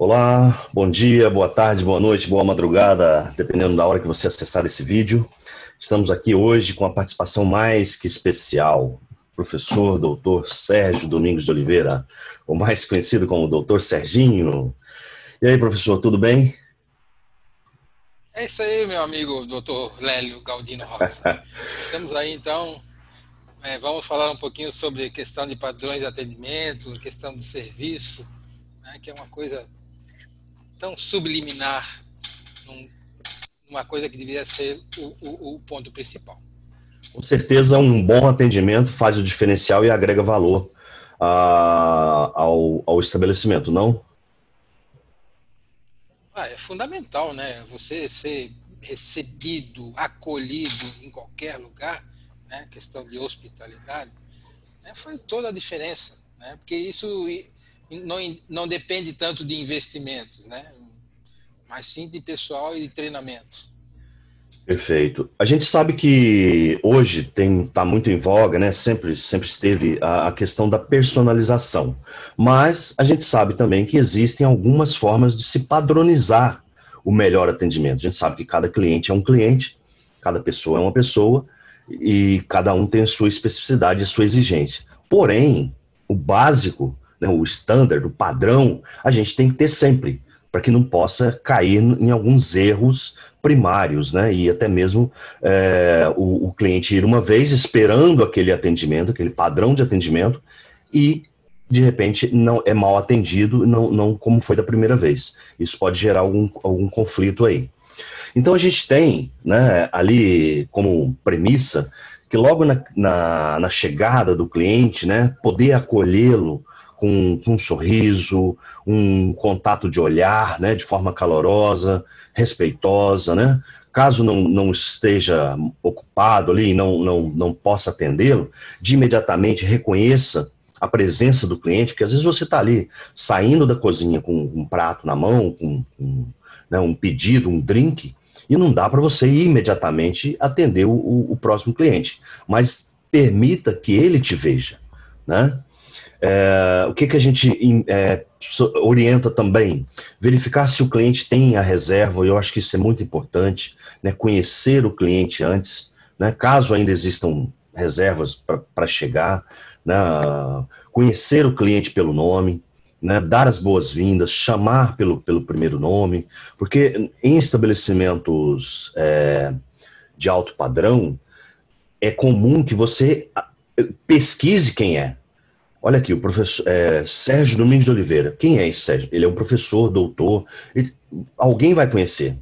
Olá, bom dia, boa tarde, boa noite, boa madrugada, dependendo da hora que você acessar esse vídeo. Estamos aqui hoje com a participação mais que especial, professor doutor Sérgio Domingos de Oliveira, o mais conhecido como doutor Serginho. E aí, professor, tudo bem? É isso aí, meu amigo doutor Lélio Galdino Rosa. Estamos aí, então, é, vamos falar um pouquinho sobre questão de padrões de atendimento, questão de serviço, né, que é uma coisa tão subliminar, num, uma coisa que deveria ser o, o, o, ponto principal. Com certeza, um bom atendimento faz o diferencial e agrega valor uh, ao, ao estabelecimento, não? Ah, é fundamental, né? Você ser recebido, acolhido em qualquer lugar, né? questão de hospitalidade, né? faz toda a diferença, né? Porque isso não, não depende tanto de investimentos, né? mas sim de pessoal e de treinamento. Perfeito. A gente sabe que hoje tem está muito em voga, né? Sempre sempre esteve a, a, questão da personalização. Mas a gente sabe também que existem algumas formas de se padronizar o melhor atendimento. A gente sabe que cada cliente é um cliente, cada pessoa é uma pessoa e cada um tem a sua especificidade, a sua exigência. Porém, o básico né, o standard, o padrão, a gente tem que ter sempre, para que não possa cair em alguns erros primários, né? E até mesmo é, o, o, cliente ir uma vez esperando aquele atendimento, aquele padrão de atendimento, e de repente não é mal atendido, não, não como foi da primeira vez. Isso pode gerar algum, algum conflito aí. Então a gente tem né, ali como premissa que logo na, na, na chegada do cliente, né, poder acolhê-lo com, com, um sorriso, um contato de olhar, né, de forma calorosa, respeitosa, né? Caso não, não esteja ocupado ali, não, não, não possa atendê-lo, de imediatamente reconheça a presença do cliente, porque às vezes você está ali saindo da cozinha com um prato na mão, com, com né, um pedido, um drink, e não dá para você imediatamente atender o, o próximo cliente, mas permita que ele te veja, né? É, o que, que a gente é, orienta também? Verificar se o cliente tem a reserva, eu acho que isso é muito importante, né? conhecer o cliente antes, né? caso ainda existam reservas para chegar, né? conhecer o cliente pelo nome, né? dar as boas-vindas, chamar pelo, pelo primeiro nome, porque em estabelecimentos é, de alto padrão, é comum que você pesquise quem é. Olha aqui, o professor é, Sérgio Domingos de Oliveira. Quem é esse Sérgio? Ele é um professor, doutor. Ele, alguém vai conhecer.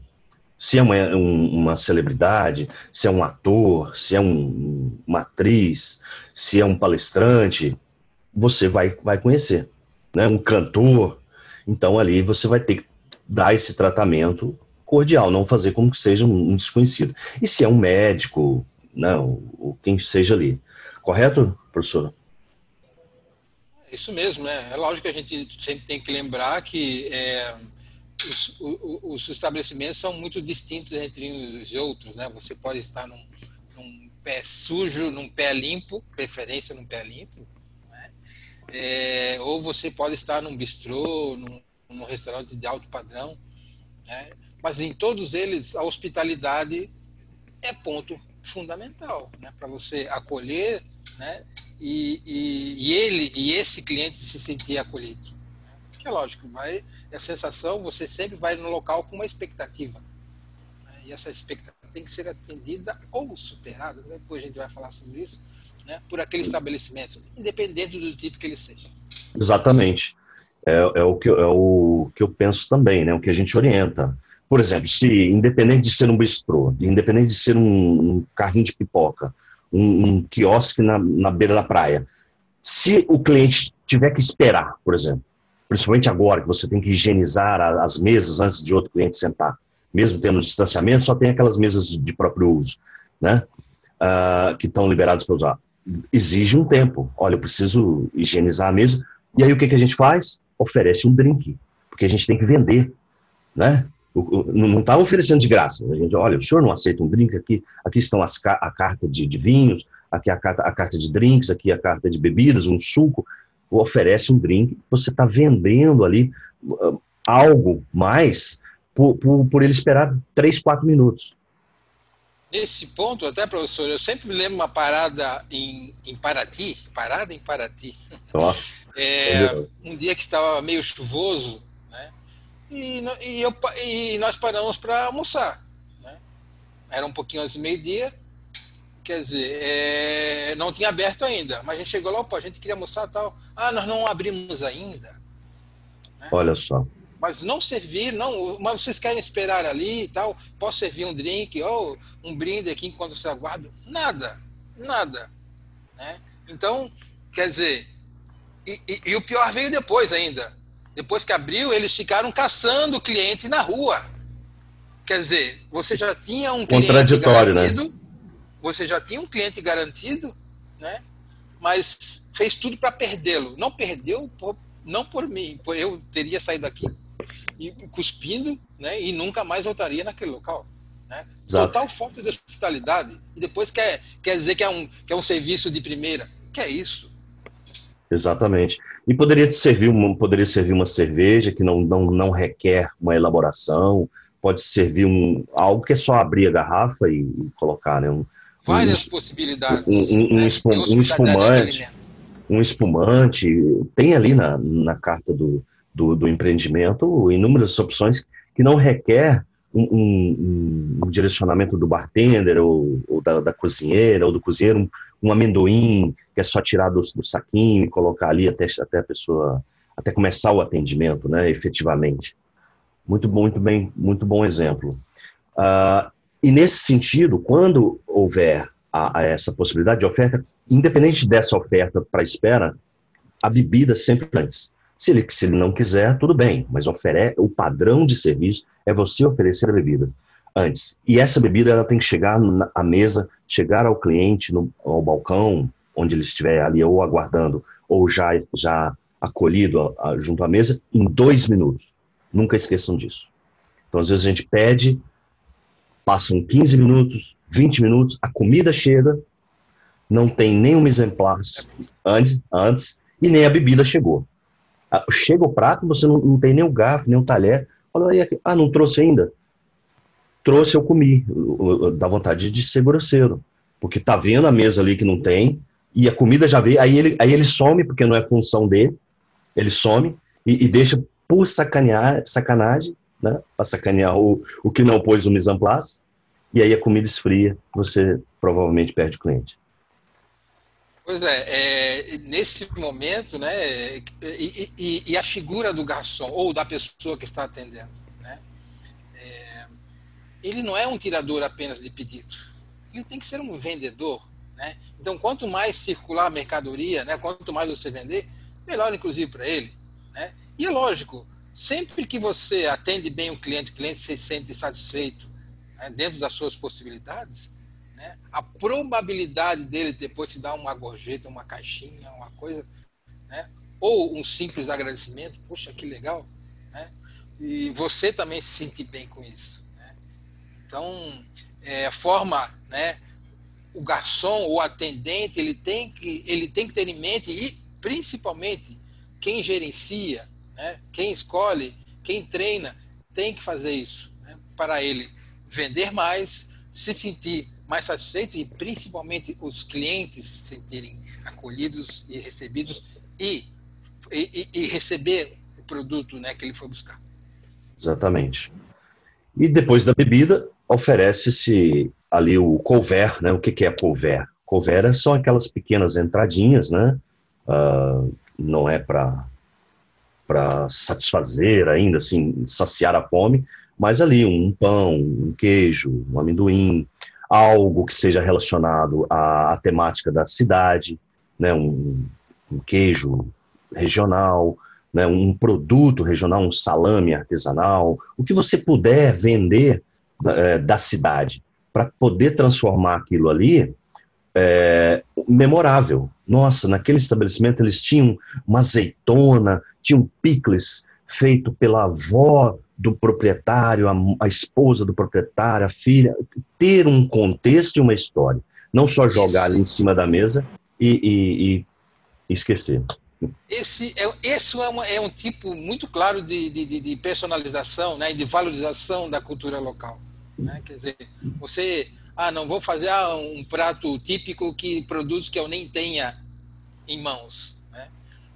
Se é uma, um, uma celebridade, se é um ator, se é um, uma atriz, se é um palestrante, você vai, vai conhecer. Né? Um cantor. Então ali você vai ter que dar esse tratamento cordial, não fazer como que seja um, um desconhecido. E se é um médico, não, ou quem seja ali. Correto, professor? Isso mesmo, né? É lógico que a gente sempre tem que lembrar que é, os, os, estabelecimentos são muito distintos entre uns e outros, né? Você pode estar num, num pé sujo, num pé limpo, preferência num pé limpo, né? É, ou você pode estar num bistrô, num, num restaurante de alto padrão, né? Mas em todos eles a hospitalidade é ponto fundamental, né? Para você acolher, né? E, e, e, ele e esse cliente se sentir acolhido. Que é lógico, vai, a sensação, você sempre vai no local com uma expectativa. Né? E essa expectativa tem que ser atendida ou superada, depois a gente vai falar sobre isso, né? por aquele estabelecimento, independente do tipo que ele seja. Exatamente. É, é, o, que, é o que eu penso também, né? o que a gente orienta. Por exemplo, se independente de ser um bistrô, independente de ser um, um carrinho de pipoca, um, um quiosque na, na beira da praia. Se o cliente tiver que esperar, por exemplo, principalmente agora que você tem que higienizar as mesas antes de outro cliente sentar, mesmo tendo distanciamento, só tem aquelas mesas de próprio uso, né? Uh, que estão liberadas para usar. Exige um tempo. Olha, eu preciso higienizar a mesa. E aí o que, que a gente faz? Oferece um drink, porque a gente tem que vender, né? Não está oferecendo de graça. A gente, olha, o senhor não aceita um drink aqui? Aqui estão as, a carta de, de vinhos, aqui a carta, a carta de drinks, aqui a carta de bebidas, um suco. Oferece um drink, você está vendendo ali uh, algo mais por, por, por ele esperar três, quatro minutos. Nesse ponto, até, professor, eu sempre me lembro uma parada em, em Paraty, parada em Paraty. é, um dia que estava meio chuvoso? E, e, eu, e nós paramos para almoçar. Né? Era um pouquinho antes do meio-dia, quer dizer, é, não tinha aberto ainda, mas a gente chegou lá, pô, a gente queria almoçar tal. Ah, nós não abrimos ainda. Né? Olha só mas não servir, não, mas vocês querem esperar ali e tal, posso servir um drink ou um brinde aqui enquanto você aguarda? Nada, nada. Né? Então, quer dizer, e, e, e, o pior veio depois ainda. Depois que abriu, eles ficaram caçando o cliente na rua. Quer dizer, você já tinha um cliente né? garantido, né? você já tinha um cliente garantido, né? mas fez tudo para perdê-lo. Não perdeu por, não por mim, por eu teria saído daqui e cuspindo, né? E nunca mais voltaria naquele local. Né? Total falta de hospitalidade. E depois quer, quer dizer que é, um, que é um serviço de primeira. Que é isso? Exatamente. E poderia servir uma, poderia servir uma cerveja que não, não, não requer uma elaboração, pode servir um, algo que é só abrir a garrafa e, e colocar, né? Um, Várias um, possibilidades. Um, um, né? espum, um espumante. Um espumante. Tem ali na, na carta do, do, do empreendimento inúmeras opções que não requer um, um, um direcionamento do bartender ou, ou da, da, cozinheira ou do cozinheiro, um, um, amendoim que é só tirar do, do, saquinho e colocar ali até, até a pessoa, até começar o atendimento, né, efetivamente. Muito bom, muito bem, muito bom exemplo. Uh, e nesse sentido, quando houver a, a essa possibilidade de oferta, independente dessa oferta para espera, a bebida sempre antes. Se ele, se ele não quiser, tudo bem, mas ofere, o padrão de serviço é você oferecer a bebida antes. E essa bebida ela tem que chegar na, à mesa, chegar ao cliente, no, ao balcão, onde ele estiver ali ou aguardando, ou já, já acolhido a, a, junto à mesa, em dois minutos. Nunca esqueçam disso. Então, às vezes a gente pede, passam 15 minutos, 20 minutos, a comida chega, não tem nenhum exemplar antes, antes e nem a bebida chegou. Ah, chega o prato, você não, não tem nem o garfo, nem o talher. Fala, ah, não trouxe ainda? Trouxe, eu comi. Dá vontade de ser grosseiro. Porque tá vendo a mesa ali que não tem, e a comida já veio, aí ele, aí ele some, porque não é função dele, ele some e, e deixa por sacanear, sacanagem, né? Pra sacanear o, o que não pôs o mise en place, e aí a comida esfria, você provavelmente perde o cliente. Pois é, é, nesse momento, né, e, e, e, a figura do garçom ou da pessoa que está atendendo, ele não é um tirador apenas de pedido, ele tem que ser um vendedor, né. Então, quanto mais circular a mercadoria, né, quanto mais você vender, melhor, inclusive, para ele, né. E é lógico, sempre que você atende bem o cliente, o cliente se sente satisfeito né, dentro das suas possibilidades, né? A probabilidade dele depois se dar uma gorjeta, uma caixinha, uma coisa, né? ou um simples agradecimento, poxa, que legal, né? e você também se sentir bem com isso. Então, é, forma, né, o garçom, o atendente, ele tem, que, ele tem que ter em mente, e principalmente quem gerencia, né, quem escolhe, quem treina, tem que fazer isso, né, para ele vender mais, se sentir mais satisfeito e principalmente os clientes se sentirem acolhidos e recebidos e, e, e receber o produto né, que ele foi buscar. Exatamente. E depois da bebida, oferece-se ali o couvert, né? O que, que é couvert? Couvert são aquelas pequenas entradinhas, né? Uh, não é para para satisfazer ainda, assim, saciar a fome, mas ali um pão, um queijo, um amendoim, algo que seja relacionado à, à temática da cidade, né, um, um queijo regional, né, um produto regional, um salame artesanal, o que você puder vender é, da cidade para poder transformar aquilo ali é, memorável. Nossa, naquele estabelecimento eles tinham uma azeitona, tinham picles feito pela avó do proprietário, a, a, esposa do proprietário, a filha, ter um contexto e uma história. Não só jogar ali em cima da mesa e, e, e esquecer. Esse é, esse é, uma, é um tipo muito claro de, de, de personalização né, e de valorização da cultura local. Né? Quer dizer, você, ah, não vou fazer ah, um prato típico que produtos que eu nem tenha em mãos, né?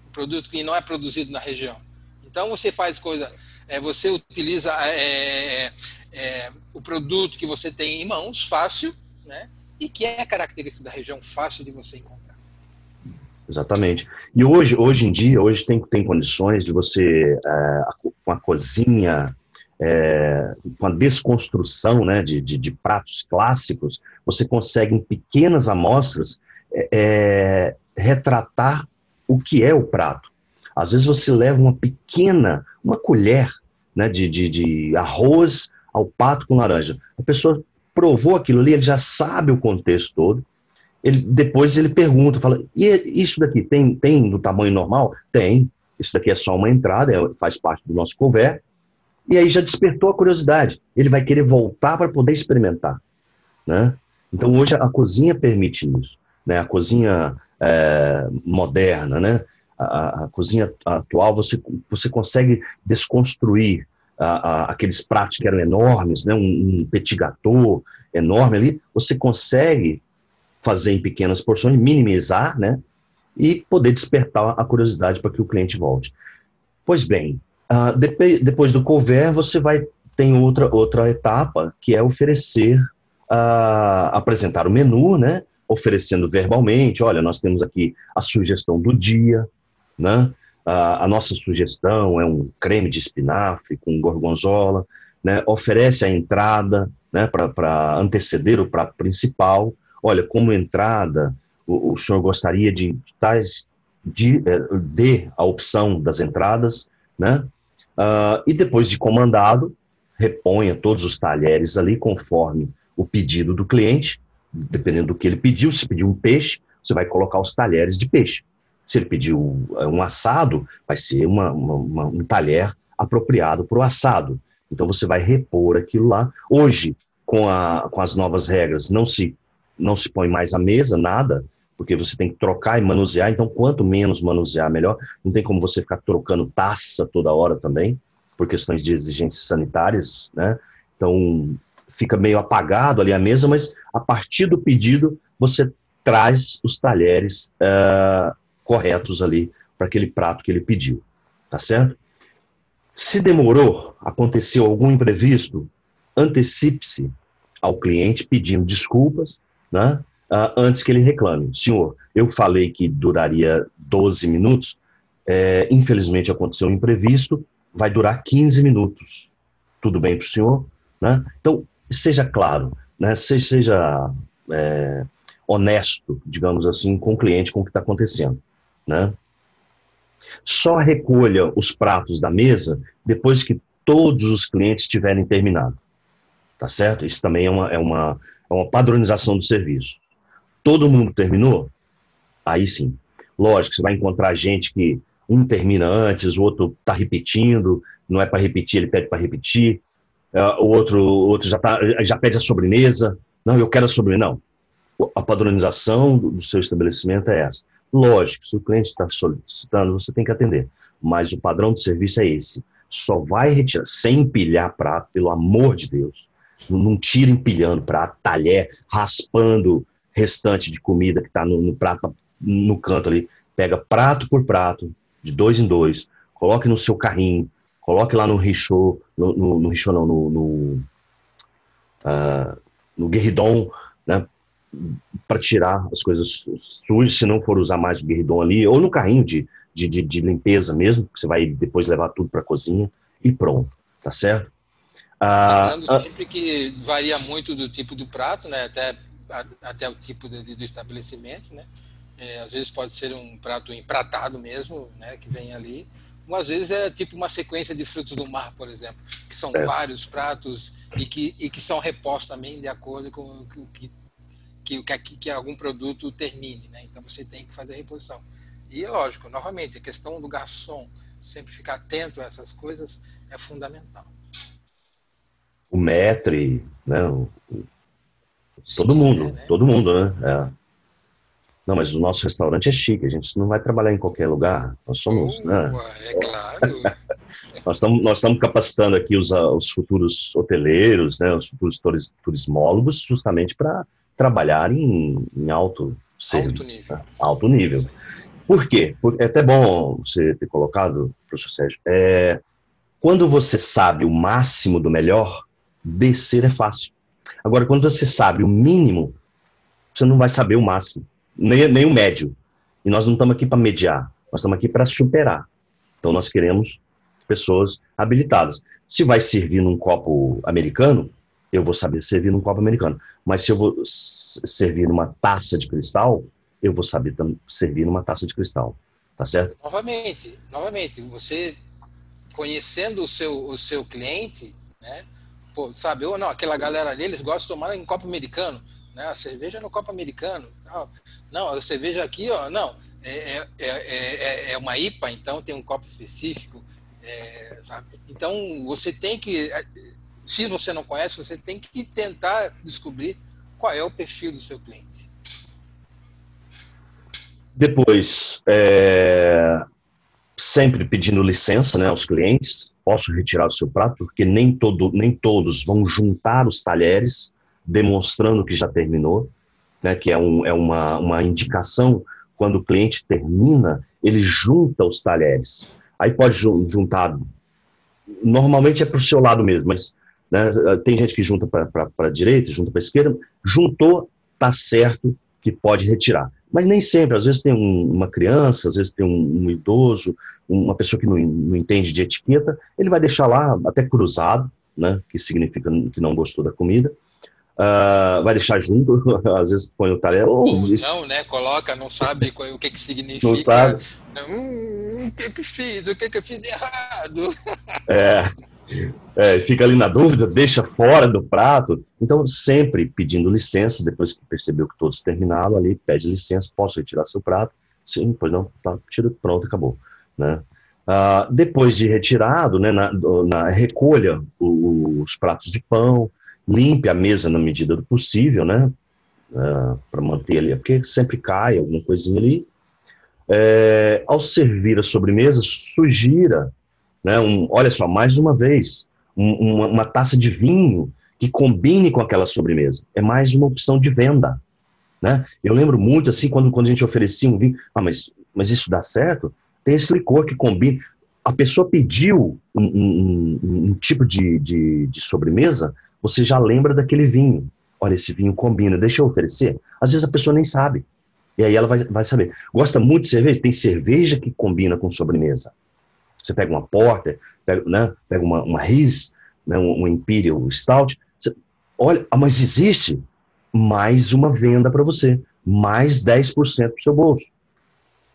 um produto que não é produzido na região. Então você faz coisa, é, você utiliza é, é, é o produto que você tem em mãos, fácil, né? e que é característica da região, fácil de você encontrar. Exatamente. E hoje, hoje em dia, hoje tem, tem condições de você, é, com a cozinha, é, com a desconstrução né, de, de, de, pratos clássicos, você consegue, em pequenas amostras, é, é, retratar o que é o prato. Às vezes você leva uma pequena, uma colher né, de, de, de arroz ao pato com laranja. A pessoa provou aquilo ali, ele já sabe o contexto todo, ele, depois ele pergunta, fala, e isso daqui tem, tem no tamanho normal? Tem. Isso daqui é só uma entrada, é, faz parte do nosso couvert. E aí já despertou a curiosidade. Ele vai querer voltar para poder experimentar. Né? Então hoje a cozinha permite isso. Né? A cozinha é, moderna, né? A, a, cozinha atual, você, você consegue desconstruir a, a, aqueles pratos que eram enormes, né? um, um petit gâteau enorme ali, você consegue fazer em pequenas porções, minimizar, né? E poder despertar a curiosidade para que o cliente volte. Pois bem, uh, depois do couvert, você vai tem outra outra etapa que é oferecer, uh, apresentar o menu, né? Oferecendo verbalmente, olha, nós temos aqui a sugestão do dia, né? A nossa sugestão é um creme de espinafre com gorgonzola, né? Oferece a entrada, né? Para anteceder o prato principal olha, como entrada, o, o senhor gostaria de tais de, eh, de a opção das entradas, né? Uh, e depois de comandado, reponha todos os talheres ali conforme o pedido do cliente, dependendo do que ele pediu. Se pediu um peixe, você vai colocar os talheres de peixe. Se ele pediu eh, um assado, vai ser uma, uma, uma, um talher apropriado para o assado. Então você vai repor aquilo lá. Hoje, com, a, com as novas regras, não se não se põe mais à mesa, nada, porque você tem que trocar e manusear, então quanto menos manusear, melhor. Não tem como você ficar trocando taça toda hora também, por questões de exigências sanitárias, né? Então fica meio apagado ali a mesa, mas a partir do pedido você traz os talheres uh, corretos ali para aquele prato que ele pediu, tá certo? Se demorou, aconteceu algum imprevisto, antecipe-se ao cliente pedindo desculpas, né? Uh, antes que ele reclame. Senhor, eu falei que duraria 12 minutos, é, infelizmente aconteceu um imprevisto, vai durar 15 minutos. Tudo bem para o senhor? Né? Então, seja claro, né? seja, seja é, honesto, digamos assim, com o cliente, com o que está acontecendo. Né? Só recolha os pratos da mesa depois que todos os clientes tiverem terminado. Tá certo? Isso também é uma, é uma, é uma padronização do serviço. Todo mundo terminou? Aí sim. Lógico, você vai encontrar gente que um termina antes, o outro está repetindo, não é para repetir, ele pede para repetir. Uh, o outro, outro já, tá, já pede a sobremesa. Não, eu quero a sobremesa. Não. A padronização do, do seu estabelecimento é essa. Lógico, se o cliente está solicitando, você tem que atender. Mas o padrão de serviço é esse. Só vai retirar, sem empilhar prato, pelo amor de Deus. Não tira empilhando prato, talher, raspando restante de comida que está no, no, prato, no canto ali. Pega prato por prato, de dois em dois, coloque no seu carrinho, coloque lá no richô, no, no, richô não, no, no, uh, no né, para tirar as coisas sujas, se não for usar mais o guerridon ali, ou no carrinho de, de, de, de limpeza mesmo, que você vai depois levar tudo para a cozinha, e pronto, tá certo? Ah, Lembrando ah, sempre que varia muito do tipo do prato, né? até, até o tipo de, do estabelecimento. Né? É, às vezes pode ser um prato empratado mesmo, né? que vem ali. Ou às vezes é tipo uma sequência de frutos do mar, por exemplo, que são é. vários pratos e que, e que são repostos também de acordo com o que, que, que, que algum produto termine. Né? Então você tem que fazer a reposição. E lógico, novamente, a questão do garçom sempre ficar atento a essas coisas é fundamental o Metre, né? O, todo mundo, né? todo mundo, né? É. Não, mas o nosso restaurante é chique, a gente não vai trabalhar em qualquer lugar. Nós somos. Uh, né? É claro. nós, estamos, nós estamos capacitando aqui os, os futuros hoteleiros, né, os futuros turismólogos, justamente para trabalhar em, em alto, alto nível. Né? Alto nível. Por quê? Porque é até bom você ter colocado, professor Sérgio. É, quando você sabe o máximo do melhor, descer é fácil. Agora, quando você sabe o mínimo, você não vai saber o máximo nem, nem o médio. E nós não estamos aqui para mediar, nós estamos aqui para superar. Então nós queremos pessoas habilitadas. Se vai servir num copo americano, eu vou saber servir num copo americano. Mas se eu vou servir numa taça de cristal, eu vou saber servir numa taça de cristal. Tá certo? Novamente, novamente, você conhecendo o seu, o seu cliente, né? Pô, sabe, ou não, aquela galera ali, eles gostam de tomar em copo americano né? A cerveja no copo americano. Tal. Não, a cerveja aqui, ó, não, é, é, é, é uma IPA, então tem um copo específico. Então, você tem que, se você não conhece, você tem que tentar descobrir qual é o perfil do seu cliente. Depois, é, sempre pedindo licença né, aos clientes, posso retirar o seu prato, porque nem, todo, nem todos vão juntar os talheres demonstrando que já terminou, né, que é, um, é uma, uma indicação quando o cliente termina, ele junta os talheres. Aí pode juntar, normalmente é para o seu lado mesmo, mas né, tem gente que junta para a direita, junta para a esquerda, juntou, tá certo que pode retirar. Mas nem sempre, às vezes tem um, uma criança, às vezes tem um, um idoso, uma pessoa que não, não, entende de etiqueta, ele vai deixar lá até cruzado, né, que significa que não gostou da comida, Uh, vai deixar junto, às vezes põe o talher. Oh, não, né? Coloca, não sabe o que, que significa. Não sabe. Hum, o que que fiz? O que que eu fiz de errado? É, é, fica ali na dúvida, deixa fora do prato. Então, sempre pedindo licença, depois que percebeu que todos terminaram ali, pede licença, posso retirar seu prato? Sim, pois não, tá, tira, pronto, acabou. Né? Uh, depois de retirado, né, na, na recolha os pratos de pão, limpe a mesa na medida do possível, né? É, para manter ali, porque sempre cai alguma coisinha ali. É, ao servir a sobremesa, sugira, né, um, olha só, mais uma vez, um, uma, uma, taça de vinho que combine com aquela sobremesa. É mais uma opção de venda. Né? Eu lembro muito assim, quando, quando a gente oferecia um vinho, ah, mas, mas isso dá certo? Tem esse licor que combina. A pessoa pediu um, um, um tipo de, de, de sobremesa, você já lembra daquele vinho. Olha, esse vinho combina, deixa eu oferecer. Às vezes a pessoa nem sabe. E aí ela vai, vai saber. Gosta muito de cerveja? Tem cerveja que combina com sobremesa. Você pega uma Porter, pega, né, pega uma, uma Riz, né, um, um Imperial Stout. Você, olha, ah, mas existe mais uma venda para você. Mais 10% para o seu bolso.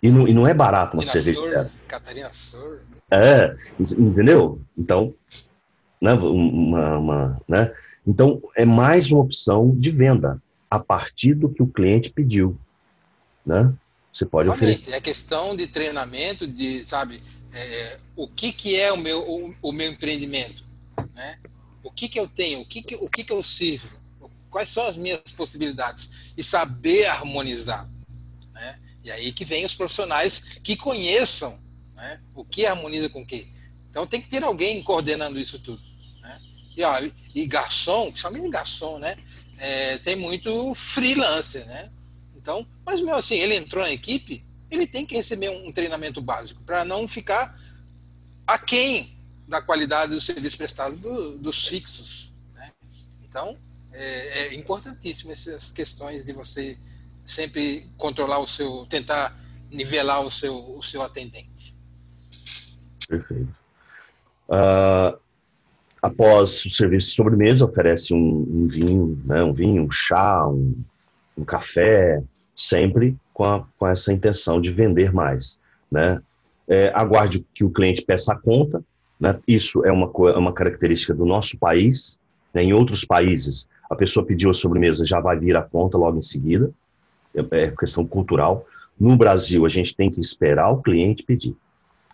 E não, e não é barato uma cerveja Sur, dessa. Catarina Sur. É, entendeu? Então, né, uma, uma, né? Então, é mais uma opção de venda a partir do que o cliente pediu, né? Você pode Realmente, oferecer. É questão de treinamento, de, sabe, é, o que, que é o meu, o, o, meu empreendimento, né? O que, que eu tenho, o que, que, o que, que eu sirvo, quais são as minhas possibilidades e saber harmonizar? E aí que vem os profissionais que conheçam né, o que harmoniza com o que. Então tem que ter alguém coordenando isso tudo. Né? E, ó, e garçom, principalmente garçom, né? É, tem muito freelancer, né? Então, mas mesmo assim, ele entrou na equipe, ele tem que receber um treinamento básico para não ficar aquém da qualidade do serviço prestado do, dos fixos. Né? Então, é, é importantíssimo essas questões de você sempre controlar o seu, tentar nivelar o seu, o seu atendente. Perfeito. Uh, após o serviço de sobremesa, oferece um, um vinho, né, um vinho, um chá, um, um café, sempre com, a, com, essa intenção de vender mais. Né? É, aguarde que o cliente peça a conta, né? isso é uma, é uma característica do nosso país. Né? Em outros países, a pessoa pediu a sobremesa, já vai vir a conta logo em seguida, é, é questão cultural. No Brasil, a gente tem que esperar o cliente pedir.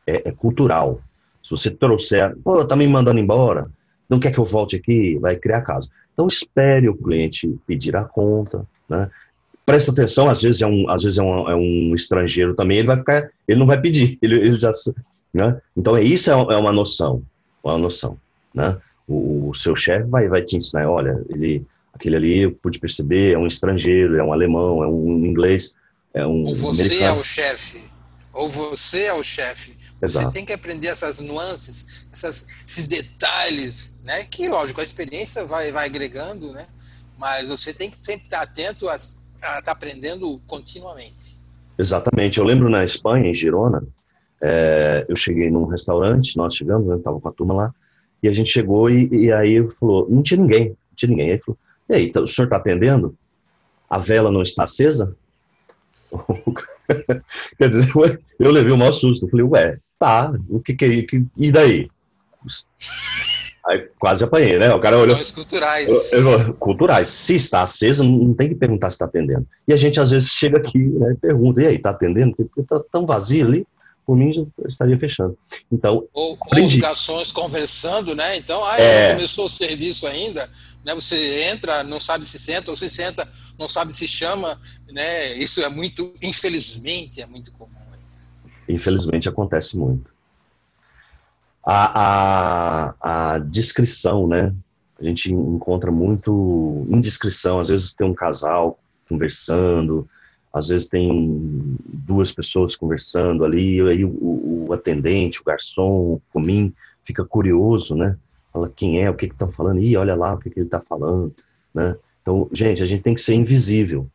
É, é cultural. Se você trouxer, pô, tá me mandando embora, não quer que eu volte aqui, vai criar caso. Então espere o cliente pedir a conta, né? presta atenção, às vezes é um, às vezes é um, é um estrangeiro também, ele vai ficar, ele não vai pedir, ele, ele já, né? Então é isso é, é uma noção, uma noção, né? O, o seu chefe vai, vai te ensinar, olha, ele, aquele ali eu pude perceber, é um estrangeiro, é um alemão, é um inglês, é um Ou você americano. é o chefe, ou você é o chefe. Exato. Você tem que aprender essas nuances, essas, esses detalhes, né? Que, lógico, a experiência vai, vai agregando, né? Mas você tem que sempre estar atento a, estar tá aprendendo continuamente. Exatamente. Eu lembro na Espanha, em Girona, é, eu cheguei num restaurante, nós chegamos, né, tava com a turma lá, e a gente chegou e, e aí falou, não tinha ninguém, não tinha ninguém. Aí falou, e aí, tá, o senhor está atendendo? A vela não está acesa? Quer dizer, eu levei o maior susto. Falei, ué, tá, o que que é que, E daí? Aí quase apanhei, né? O cara olhou. culturais. Eu, eu, culturais. Se está aceso, não tem que perguntar se está atendendo. E a gente às vezes chega aqui né, e pergunta: e aí, está atendendo? Porque está tão vazio ali, por mim já estaria fechando. Então. Ou, ou os garçons conversando, né? Então, ah, é... começou o serviço ainda. Né? Você entra, não sabe se senta, ou se senta, não sabe se chama, né? Isso é muito, infelizmente, é muito comum. Infelizmente acontece muito. A, a, a descrição, né? A gente encontra muito indiscrição. Às vezes tem um casal conversando, às vezes tem duas pessoas conversando ali, e aí o, o atendente, o garçom, o comim, fica curioso, né? Fala quem é, o que estão falando, e olha lá o que, que ele está falando, né? Então, gente, a gente tem que ser invisível,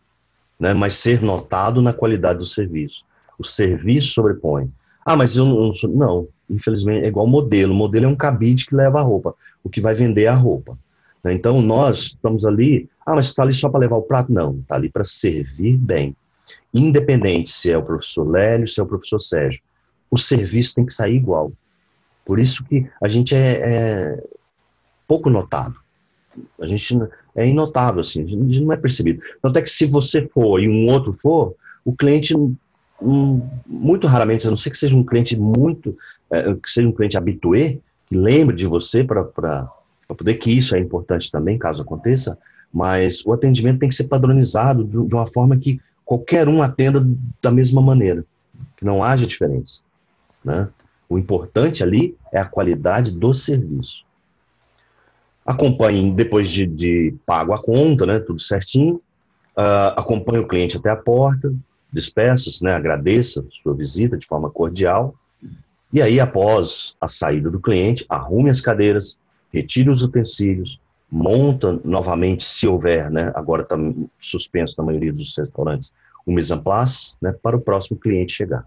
né? Mas ser notado na qualidade do serviço. O serviço sobrepõe. Ah, mas eu não, sou. Não, infelizmente é igual modelo. O modelo é um cabide que leva a roupa. O que vai vender é a roupa. Né? Então, nós estamos ali. Ah, mas está ali só para levar o prato? Não, está ali para servir bem. Independente se é o professor Lélio, se é o professor Sérgio. O serviço tem que sair igual. Por isso que a gente é, é pouco notado. A gente é inotável, assim, a gente não é percebido. Tanto é que se você for e um outro for, o cliente um, muito raramente, a não ser que seja um cliente muito, é, que seja um cliente habitué, que lembre de você para poder que isso é importante também, caso aconteça, mas o atendimento tem que ser padronizado de uma forma que qualquer um atenda da mesma maneira, que não haja diferença, né? O importante ali é a qualidade do serviço. Acompanhe, depois de, de pago a conta, né, tudo certinho, uh, acompanhe o cliente até a porta, despeça-se, né, agradeça sua visita de forma cordial, e aí, após a saída do cliente, arrume as cadeiras, retire os utensílios, monta novamente, se houver, né, agora está suspenso na maioria dos restaurantes, o mise en place, né, para o próximo cliente chegar.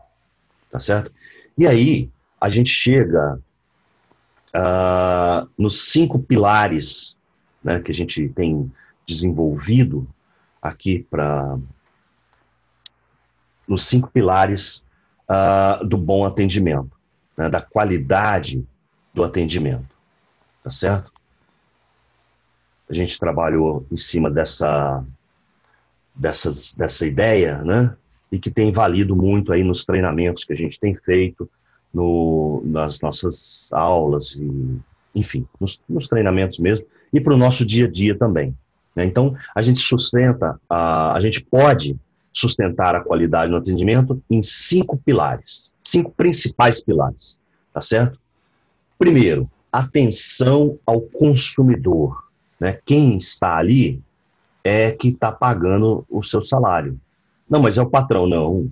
Tá certo? E aí, a gente chega uh, nos cinco pilares né, que a gente tem desenvolvido aqui para nos cinco pilares uh, do bom atendimento, né, da qualidade do atendimento, tá certo? A gente trabalhou em cima dessa, dessas, dessa ideia, né? E que tem valido muito aí nos treinamentos que a gente tem feito, no, nas nossas aulas, e, enfim, nos, nos treinamentos mesmo, e para o nosso dia a dia também. Né? Então, a gente sustenta, a, a gente pode sustentar a qualidade no atendimento em cinco pilares, cinco principais pilares, tá certo? Primeiro, atenção ao consumidor. Né? Quem está ali é que está pagando o seu salário. Não, mas é o patrão, não.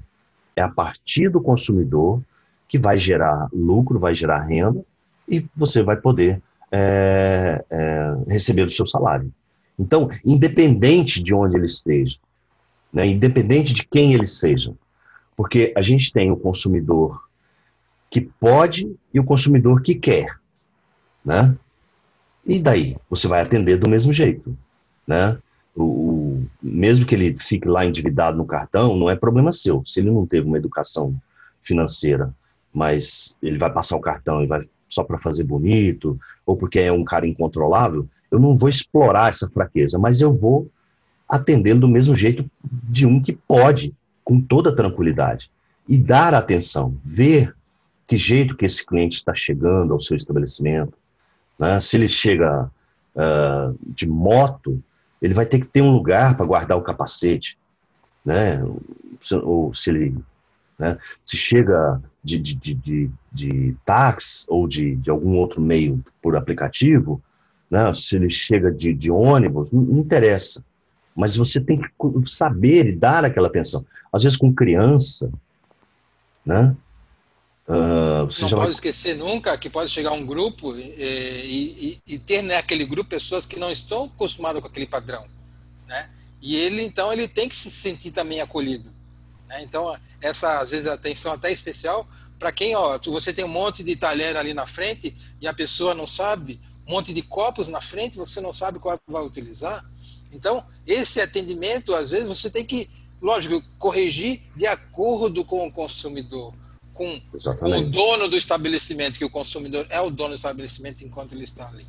É a partir do consumidor que vai gerar lucro, vai gerar renda e você vai poder é, é, receber o seu salário. Então, independente de onde ele esteja, né, independente de quem ele seja, porque a gente tem o consumidor que pode e o consumidor que quer, né? E daí você vai atender do mesmo jeito, né? O, o, mesmo que ele fique lá endividado no cartão, não é problema seu. Se ele não teve uma educação financeira, mas ele vai passar o cartão e vai só para fazer bonito, ou porque é um cara incontrolável, eu não vou explorar essa fraqueza, mas eu vou atendê-lo do mesmo jeito de um que pode, com toda tranquilidade, e dar atenção, ver que jeito que esse cliente está chegando ao seu estabelecimento. Né? Se ele chega uh, de moto, ele vai ter que ter um lugar para guardar o capacete. né? Ou se ele né? se chega de, de, de, de, de táxi ou de, de algum outro meio por aplicativo, né? se ele chega de, de ônibus, não, não interessa. Mas você tem que saber e dar aquela atenção. Às vezes com criança, né? Uh, não pode vai... esquecer nunca que pode chegar um grupo e, e, e, ter naquele né, grupo pessoas que não estão acostumadas com aquele padrão, né? E ele então ele tem que se sentir também acolhido, né? Então essa às vezes atenção até especial para quem ó você tem um monte de talher ali na frente e a pessoa não sabe um monte de copos na frente você não sabe qual vai utilizar então esse atendimento às vezes você tem que lógico corrigir de acordo com o consumidor com, com, o dono do estabelecimento, que o consumidor é o dono do estabelecimento enquanto ele está ali.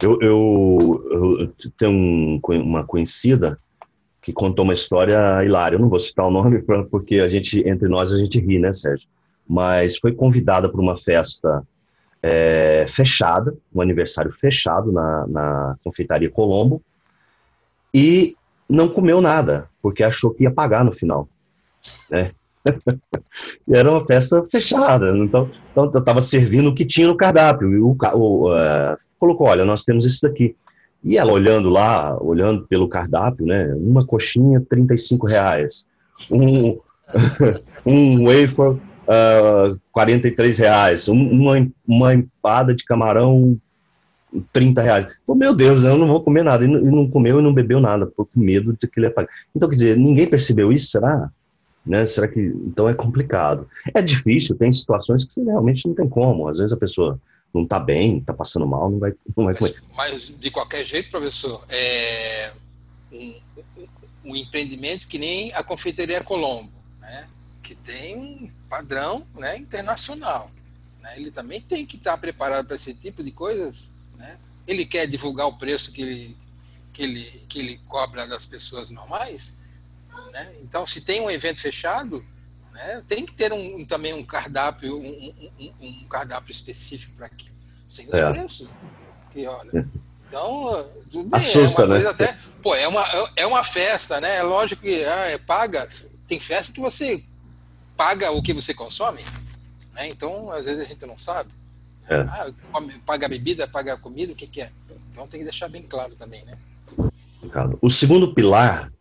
Eu, eu, eu tenho um, uma conhecida que contou uma história hilária. Eu não vou citar o nome porque a gente entre nós a gente ri, né, Sérgio? Mas foi convidada para uma festa é, fechada, um aniversário fechado na, na confeitaria Colombo e não comeu nada porque achou que ia pagar no final, né? era uma festa fechada. Então, então eu estava servindo o que tinha no cardápio. E o, o uh, colocou: olha, nós temos isso daqui. E ela olhando lá, olhando pelo cardápio, né? Uma coxinha, 35 reais. Um, um wafer, uh, 43 reais. uma, uma empada de camarão, 30 reais. Oh, meu Deus, eu não vou comer nada. E não, comeu e não bebeu nada, por medo de que ele ia pagar. Então, quer dizer, ninguém percebeu isso, será? Né? Será que então é complicado? É difícil, tem situações que você realmente não tem como. Às vezes a pessoa não está bem, está passando mal, não vai, não vai comer. Mas, de qualquer jeito, professor, é um, um, um empreendimento que nem a confeitaria Colombo, né? que tem um padrão né, internacional. Né? Ele também tem que estar tá preparado para esse tipo de coisas. Né? Ele quer divulgar o preço que ele, que ele, que ele cobra das pessoas normais, né? Então, se tem um evento fechado, né, tem que ter um, também um cardápio, um, um, um cardápio específico para aquilo, sem os é. preços. Que, olha, é. então, tudo bem, Assusta, é uma né? até, pô, é uma, é uma festa, né? É lógico que ah, é paga. Tem festa que você paga o que você consome, né? Então, às vezes a gente não sabe. É. Ah, paga a bebida, paga a comida, o que, que é? Então tem que deixar bem claro também, né? O segundo pilar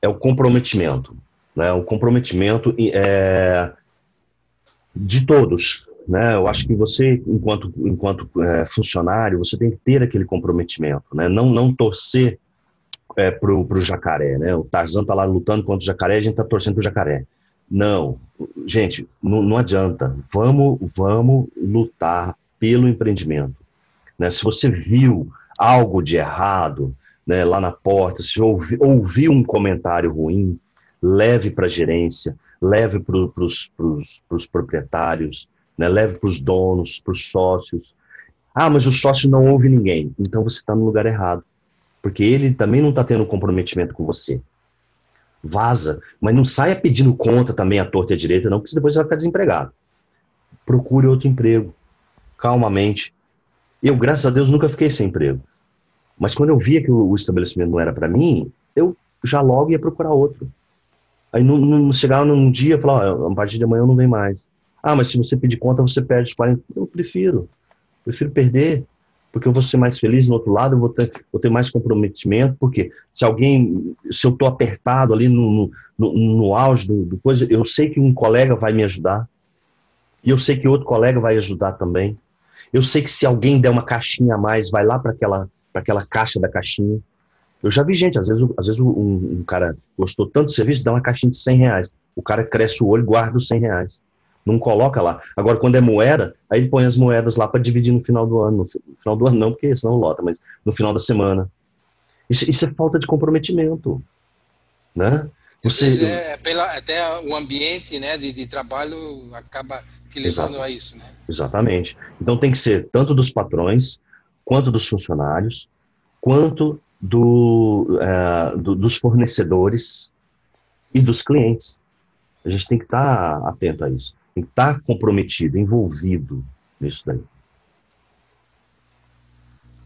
é o comprometimento. Né? O comprometimento é, de todos. Né? Eu acho que você, enquanto, enquanto é, funcionário, você tem que ter aquele comprometimento. Né? Não, não torcer é, para o jacaré. Né? O Tarzan está lá lutando contra o jacaré, a gente está torcendo para o jacaré. Não, gente, não, não adianta. Vamos, vamos lutar pelo empreendimento. Né? Se você viu algo de errado, né, lá na porta, se ouvi, ouviu um comentário ruim, leve para a gerência, leve para os proprietários, né, leve para os donos, para os sócios. Ah, mas o sócio não ouve ninguém. Então você está no lugar errado. Porque ele também não está tendo comprometimento com você. Vaza, mas não saia pedindo conta também à torta e à direita, não, porque depois você vai ficar desempregado. Procure outro emprego, calmamente. Eu, graças a Deus, nunca fiquei sem emprego. Mas quando eu via que o, estabelecimento não era para mim, eu já logo ia procurar outro. Aí não, não chegava num dia e falava, a partir de amanhã eu não vem mais. Ah, mas se você pedir conta, você perde os 40. Eu prefiro. Prefiro perder, porque eu vou ser mais feliz no outro lado, eu vou ter, vou ter mais comprometimento, porque se alguém, se eu estou apertado ali no, no, no auge do, do coisa, eu sei que um colega vai me ajudar, e eu sei que outro colega vai ajudar também. Eu sei que se alguém der uma caixinha a mais, vai lá para aquela para aquela caixa da caixinha. Eu já vi gente, às vezes, às vezes um, um, cara gostou tanto do serviço, dá uma caixinha de 100 reais. O cara cresce o olho e guarda os 100 reais. Não coloca lá. Agora, quando é moeda, aí ele põe as moedas lá para dividir no final do ano. No final do ano não, porque senão lota, mas no final da semana. Isso, isso é falta de comprometimento. Né? Você... É, pela, até o ambiente né, de, de trabalho acaba te levando Exato. a isso. Né? Exatamente. Então tem que ser tanto dos patrões, quanto dos funcionários, quanto do, uh, do, dos fornecedores e dos clientes. A gente tem que estar tá atento a isso, tem que estar tá comprometido, envolvido nisso daí.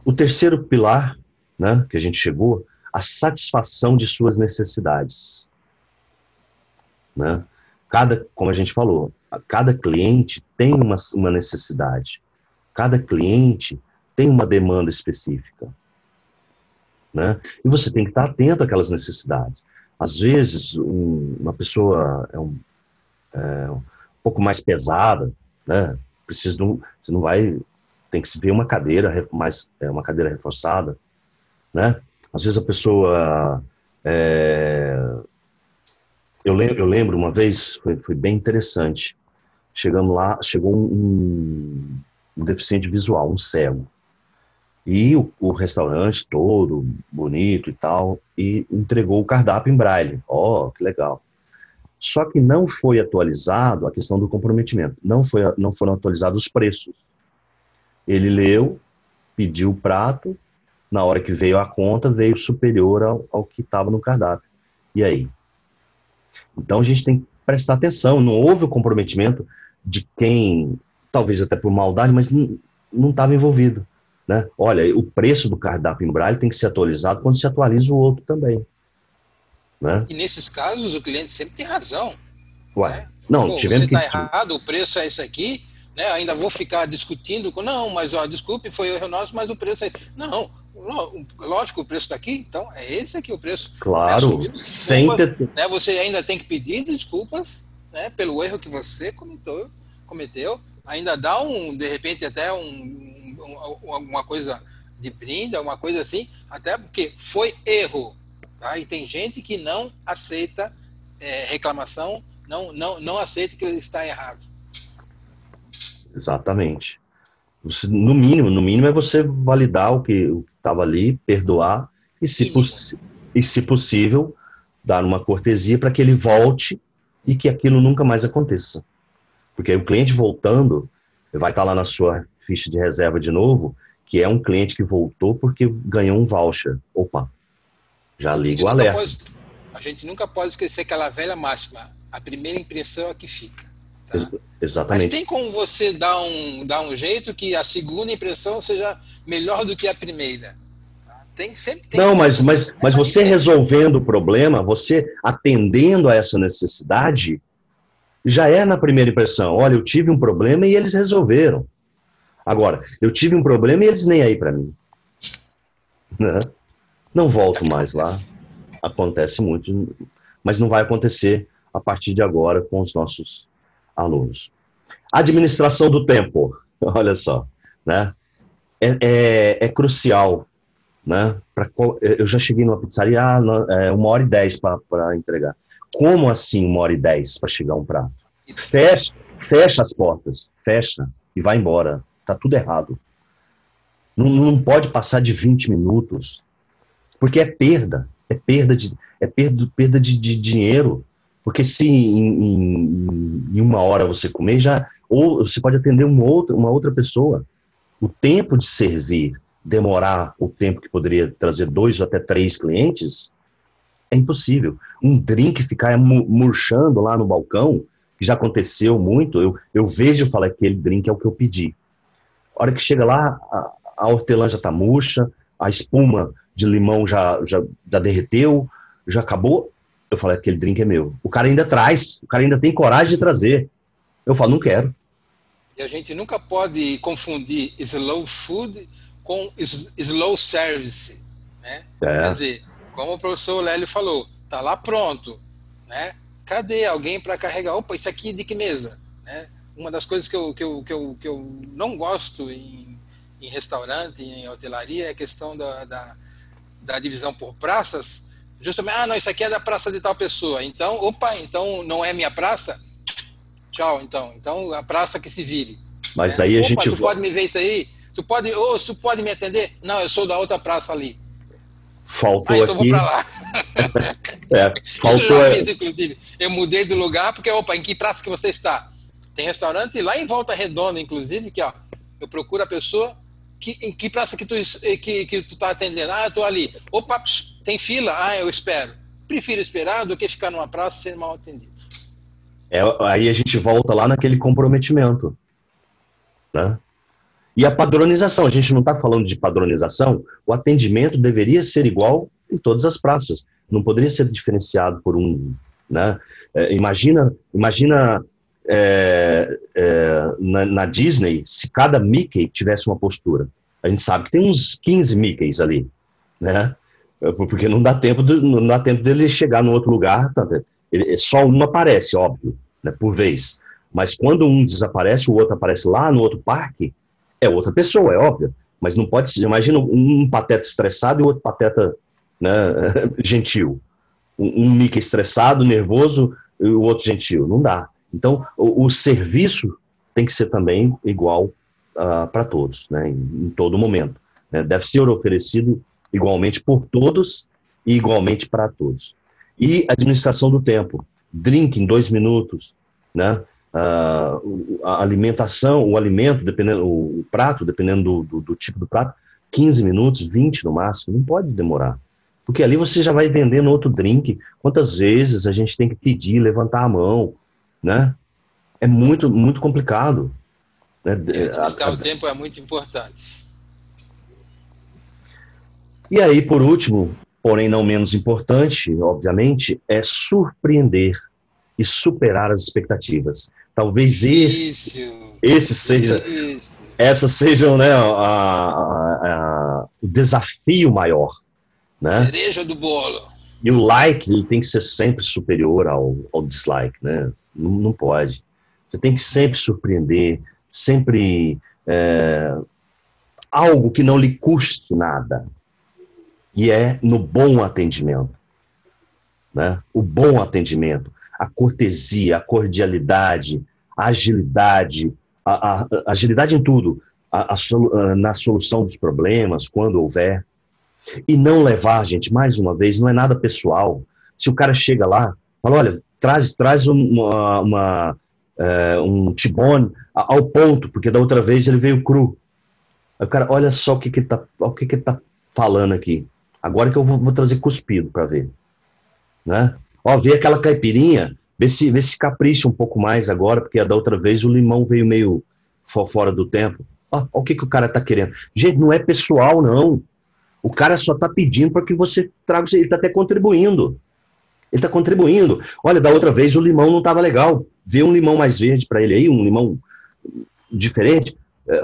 O terceiro pilar, né, que a gente chegou, a satisfação de suas necessidades. né? Cada, como a gente falou, cada cliente tem uma, uma necessidade, cada cliente tem uma demanda específica, né? E você tem que estar atento àquelas necessidades. Às vezes, um, uma pessoa é um, é um pouco mais pesada, né? Precisa de um, você não vai tem que se ver uma cadeira mais é, uma cadeira reforçada, né? Às vezes a pessoa é, eu, lembro, eu lembro uma vez foi, foi bem interessante. Chegando lá, chegou um, um deficiente visual, um cego. E o, o, restaurante todo bonito e tal, e entregou o cardápio em braille. Ó, oh, que legal. Só que não foi atualizado a questão do comprometimento. Não, foi, não foram atualizados os preços. Ele leu, pediu o prato, na hora que veio a conta, veio superior ao, ao que estava no cardápio. E aí? Então a gente tem que prestar atenção. Não houve o comprometimento de quem, talvez até por maldade, mas não estava envolvido. Né? Olha, o preço do cardápio em braille tem que ser atualizado quando se atualiza o outro também. Né? E nesses casos o cliente sempre tem razão. Ué, né? não, Pô, tivemos você está que... errado, o preço é esse aqui, né? ainda vou ficar discutindo com, não, mas ó, desculpe, foi erro nosso, mas o preço é... Não, lógico, o preço daqui, então é esse aqui o preço. Claro, sempre. Né? Você ainda tem que pedir desculpas né, pelo erro que você cometeu, cometeu, ainda dá um, de repente, até um, alguma coisa de brinde, alguma coisa assim, até porque foi erro. Tá? E tem gente que não aceita é, reclamação, não, não, não aceita que ele está errado. Exatamente. Você, no mínimo, no mínimo é você validar o que estava ali, perdoar e se, e se possível, dar uma cortesia para que ele volte e que aquilo nunca mais aconteça. Porque o cliente voltando, vai estar tá lá na sua ficha de reserva de novo, que é um cliente que voltou porque ganhou um voucher. Opa, já liga o alerta. Pode, a gente nunca pode esquecer aquela velha máxima: a primeira impressão é que fica. Tá? exatamente. Mas tem como você dar um, dar um jeito que a segunda impressão seja melhor do que a primeira? Tá? Tem, sempre tem Não, mas, mas, mas você resolvendo o problema, você atendendo a essa necessidade, já é na primeira impressão. Olha, eu tive um problema e eles resolveram. Agora, eu tive um problema e eles nem aí para mim. Né? Não volto mais lá. Acontece muito, mas não vai acontecer a partir de agora com os nossos alunos. Administração do tempo, olha só, né? É, é, é crucial, né? Pra, eu já cheguei numa pizzaria, ah, é uma hora e dez para entregar. Como assim uma hora e dez para chegar um prato? Fecha, fecha as portas, fecha e vai embora. Tá tudo errado. Não, não pode passar de 20 minutos, porque é perda. É perda de, é perda, perda de, de dinheiro. Porque se em, em, em, uma hora você comer, já ou você pode atender uma outra, uma outra pessoa. O tempo de servir demorar o tempo que poderia trazer dois ou até três clientes é impossível. Um drink ficar murchando lá no balcão, que já aconteceu muito, eu, eu vejo e falo, aquele drink é o que eu pedi. A hora que chega lá, a, a hortelã já está murcha, a espuma de limão já, já, já derreteu, já acabou. Eu falei, aquele drink é meu. O cara ainda traz, o cara ainda tem coragem de trazer. Eu falo, não quero. E a gente nunca pode confundir slow food com slow service. Né? É. Quer dizer, como o professor Lélio falou, tá lá pronto. Né? Cadê alguém para carregar? Opa, isso aqui é de que mesa? Né? Uma das coisas que eu, que eu, que eu, que eu não gosto em, em restaurante, em hotelaria, é a questão da, da, da, divisão por praças. Justamente, ah, não, isso aqui é da praça de tal pessoa. Então, opa, então não é minha praça? Tchau, então. Então, a praça que se vire. Mas né? aí a opa, gente. Tu pode me ver isso aí? Tu pode, oh, tu pode me atender? Não, eu sou da outra praça ali. Faltou ah, então aqui. vou pra lá. é, faltou. Isso eu já fiz, inclusive. Eu mudei de lugar porque, opa, em que praça que você está? Tem restaurante lá em Volta Redonda, inclusive, que ó, eu procuro a pessoa que, em que praça que tu, que, que tu tá atendendo? Ah, eu tô ali. Opa, tem fila? Ah, eu espero. Prefiro esperar do que ficar numa praça sendo mal atendido. É, aí a gente volta lá naquele comprometimento. Né? E a padronização, a gente não está falando de padronização, o atendimento deveria ser igual em todas as praças. Não poderia ser diferenciado por um, Né? É, imagina imagina é, é, na, na, Disney se cada Mickey tivesse uma postura. A gente sabe que tem uns 15 Mickeys ali, né? É, porque não dá tempo, de, não dá tempo dele chegar no outro lugar. Tá? Ele, só um aparece, óbvio, né, por vez. Mas quando um desaparece, o outro aparece lá no outro parque, é outra pessoa, é óbvio. Mas não pode ser. Imagina um pateta estressado e outro pateta né, gentil. Um, um Mickey estressado, nervoso e o outro gentil. Não dá. Então, o, o serviço tem que ser também igual uh, para todos, né, em, em, todo momento. Né? Deve ser oferecido igualmente por todos e igualmente para todos. E administração do tempo. Drink em dois minutos, né? Uh, a alimentação, o alimento, dependendo, o prato, dependendo do, do, do, tipo do prato, 15 minutos, 20 no máximo, não pode demorar. Porque ali você já vai vendendo outro drink. Quantas vezes a gente tem que pedir, levantar a mão, né? É muito, muito complicado. Né? Administrar o tempo é muito importante. E aí, por último, porém não menos importante, obviamente, é surpreender e superar as expectativas. Talvez esse, esse seja, essas sejam né, a, a, a, o desafio maior. Né? Cereja do bolo. E o like ele tem que ser sempre superior ao, ao dislike, né? Não, não pode. Você tem que sempre surpreender, sempre é, algo que não lhe custe nada. E é no bom atendimento. Né? O bom atendimento a cortesia, a cordialidade, a agilidade, a, a, a agilidade em tudo, a, na solução dos problemas, quando houver. E não levar, gente, mais uma vez, não é nada pessoal. Se o cara chega lá, fala, olha, traz, traz uma, uma é, um tibone ao ponto, porque da outra vez ele veio cru. Aí o cara, olha só o que que tá, o que que tá falando aqui. Agora que eu vou, vou trazer cuspido para ver, né? Ó, vê aquela caipirinha, vê se, vê se capricha um pouco mais agora, porque da outra vez o limão veio meio fora do tempo. Ó, ó o que, que o cara tá querendo. Gente, não é pessoal, não. O cara só tá pedindo para que você traga, ele tá até contribuindo. Ele tá contribuindo. Olha, da outra vez o limão não tava legal. Vê um limão mais verde para ele aí, um limão diferente. É,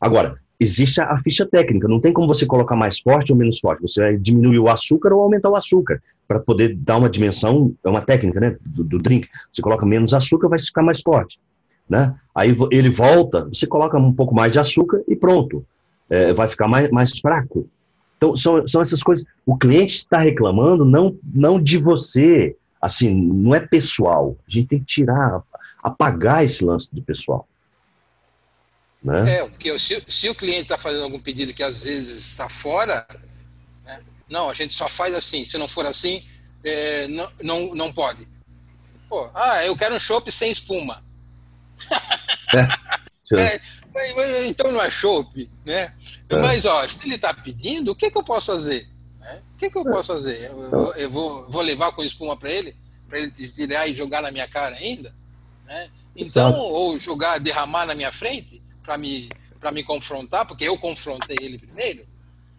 agora, existe a ficha técnica, não tem como você colocar mais forte ou menos forte. Você vai diminuir o açúcar ou aumentar o açúcar para poder dar uma dimensão, é uma técnica, né, do, do, drink. Você coloca menos açúcar, vai ficar mais forte, né? Aí ele volta, você coloca um pouco mais de açúcar e pronto, é, vai ficar mais, mais fraco. Então são, são essas coisas. O cliente está reclamando não não de você, assim, não é pessoal. A gente tem que tirar, apagar esse lance do pessoal. Né? É, porque se, se o cliente está fazendo algum pedido que às vezes está fora, não, a gente só faz assim. Se não for assim, é, não, não, não pode. Pô, ah, eu quero um chopp sem espuma. É, é, então não é chopp, né? É. Mas, ó, se ele está pedindo, o que, que eu posso fazer? Né? O que, que eu posso fazer? Eu, eu, vou, vou levar com espuma para ele? Para ele tirar e jogar na minha cara ainda? Né? Então, Exato. ou jogar, derramar na minha frente para me, me confrontar, porque eu confrontei ele primeiro.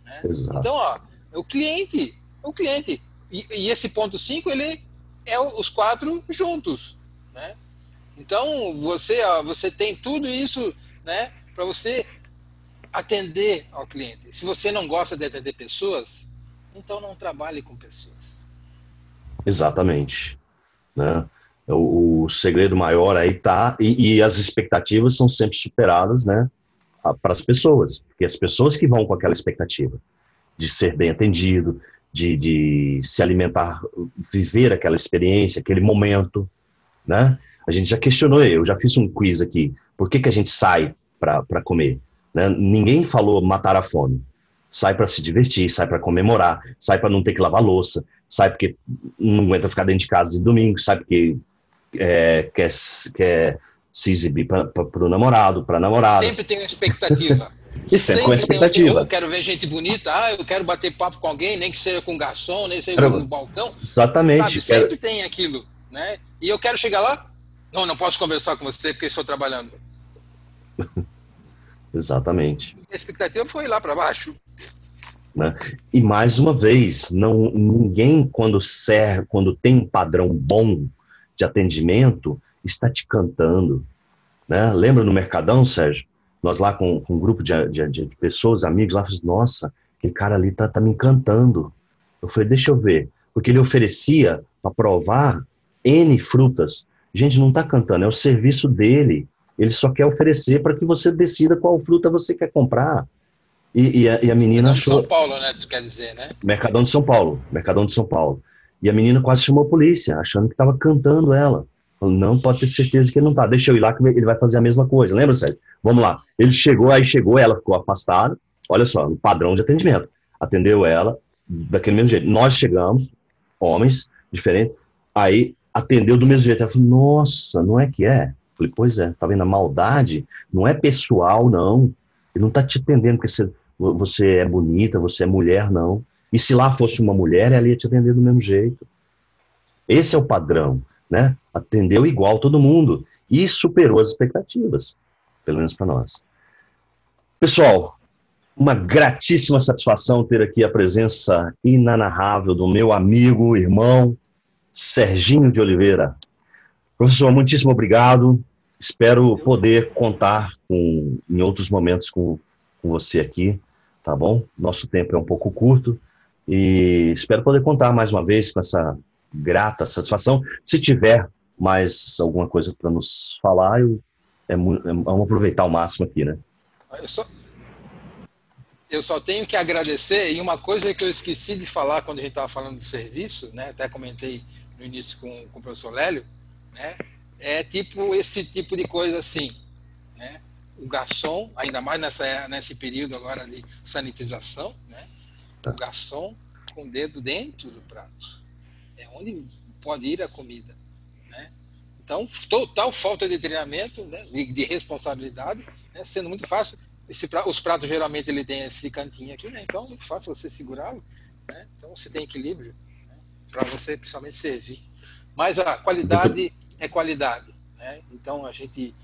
Né? Então, ó, o cliente. O cliente. E, e esse ponto 5, ele é os quatro juntos. Né? Então, você, ó, você tem tudo isso né, para você atender ao cliente. Se você não gosta de atender pessoas, então não trabalhe com pessoas. Exatamente. Né? O, o segredo maior aí tá, e, e, as expectativas são sempre superadas né, para as pessoas, porque as pessoas que vão com aquela expectativa de ser bem atendido, de, de se alimentar, viver aquela experiência, aquele momento, né? A gente já questionou, eu já fiz um quiz aqui, por que, que a gente sai para comer? Né? Ninguém falou matar a fome. Sai para se divertir, sai para comemorar, sai para não ter que lavar louça, sai porque não aguenta ficar dentro de casa de domingo, sai porque é, quer, quer se exibir para o namorado, para a namorada. Sempre tem uma expectativa. Isso é com expectativa. Eu quero ver gente bonita, ah, eu quero bater papo com alguém, nem que seja com garçom, nem que seja no balcão. Exatamente. Sabe, sempre quero... tem aquilo, né? E eu quero chegar lá, não, não posso conversar com você porque estou trabalhando. Exatamente. A expectativa foi lá para baixo. Né? E mais uma vez, não, ninguém quando serve, quando tem um padrão bom de atendimento, está te cantando. Né? Lembra no Mercadão, Sérgio? Nós lá com, com um grupo de, de, de pessoas, amigos, lá, falamos, nossa, aquele cara ali tá, tá me encantando. Eu falei, deixa eu ver. Porque ele oferecia para provar N frutas. Gente, não está cantando, é o serviço dele. Ele só quer oferecer para que você decida qual fruta você quer comprar. E, e, a, e a, menina Mercadão achou. de São Paulo, né? Tu quer dizer, né? Mercadão de São Paulo. Mercadão de São Paulo. E a menina quase chamou a polícia, achando que estava cantando ela. Falou, não, pode ter certeza que ele não tá. Deixa eu ir lá que ele vai fazer a mesma coisa. Lembra, Sérgio? Vamos lá. Ele chegou, aí chegou, ela ficou afastada. Olha só, um padrão de atendimento. Atendeu ela daquele mesmo jeito. Nós chegamos, homens, diferentes. Aí atendeu do mesmo jeito. Ela falou, nossa, não é que é? Falei, pois é, tá vendo? A maldade não é pessoal, não. Ele não tá te atendendo porque você, você é bonita, você é mulher, não. E se lá fosse uma mulher, ela ia te atender do mesmo jeito. Esse é o padrão, né? Atendeu igual todo mundo e superou as expectativas, pelo menos para nós. Pessoal, uma gratíssima satisfação ter aqui a presença inanarrável do meu amigo, irmão, Serginho de Oliveira. Professor, muitíssimo obrigado. Espero poder contar com, em outros momentos com, com você aqui, tá bom? Nosso tempo é um pouco curto e espero poder contar mais uma vez com essa grata satisfação. Se tiver mais alguma coisa para nos falar, eu, é, é, vamos aproveitar ao máximo aqui, né? Eu só, eu só tenho que agradecer, e uma coisa que eu esqueci de falar quando a gente estava falando do serviço, né? até comentei no início com, com o professor Lélio, né? É tipo esse tipo de coisa assim, né? O garçom, ainda mais nessa, nesse período agora de sanitização, né? O garçom com o dedo dentro do prato. É onde pode ir a comida, né? Então, total falta de treinamento, né? de, de responsabilidade, né? sendo muito fácil. Esse, os pratos geralmente ele tem esse cantinho aqui, né? Então, é muito fácil você segurá-lo, né? Então, você tem equilíbrio né? para você, principalmente, servir. Mas a qualidade é qualidade. Né? Então a gente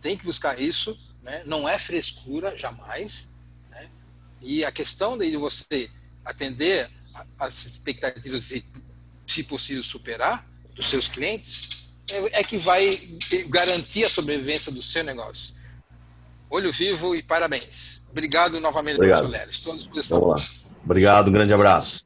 tem que buscar isso, né? não é frescura jamais. Né? E a questão de você atender as expectativas e, se possível, superar dos seus clientes, é, é que vai garantir a sobrevivência do seu negócio. Olho vivo e parabéns. Obrigado novamente, Obrigado. professor à disposição. Vamos lá. Obrigado, um grande abraço.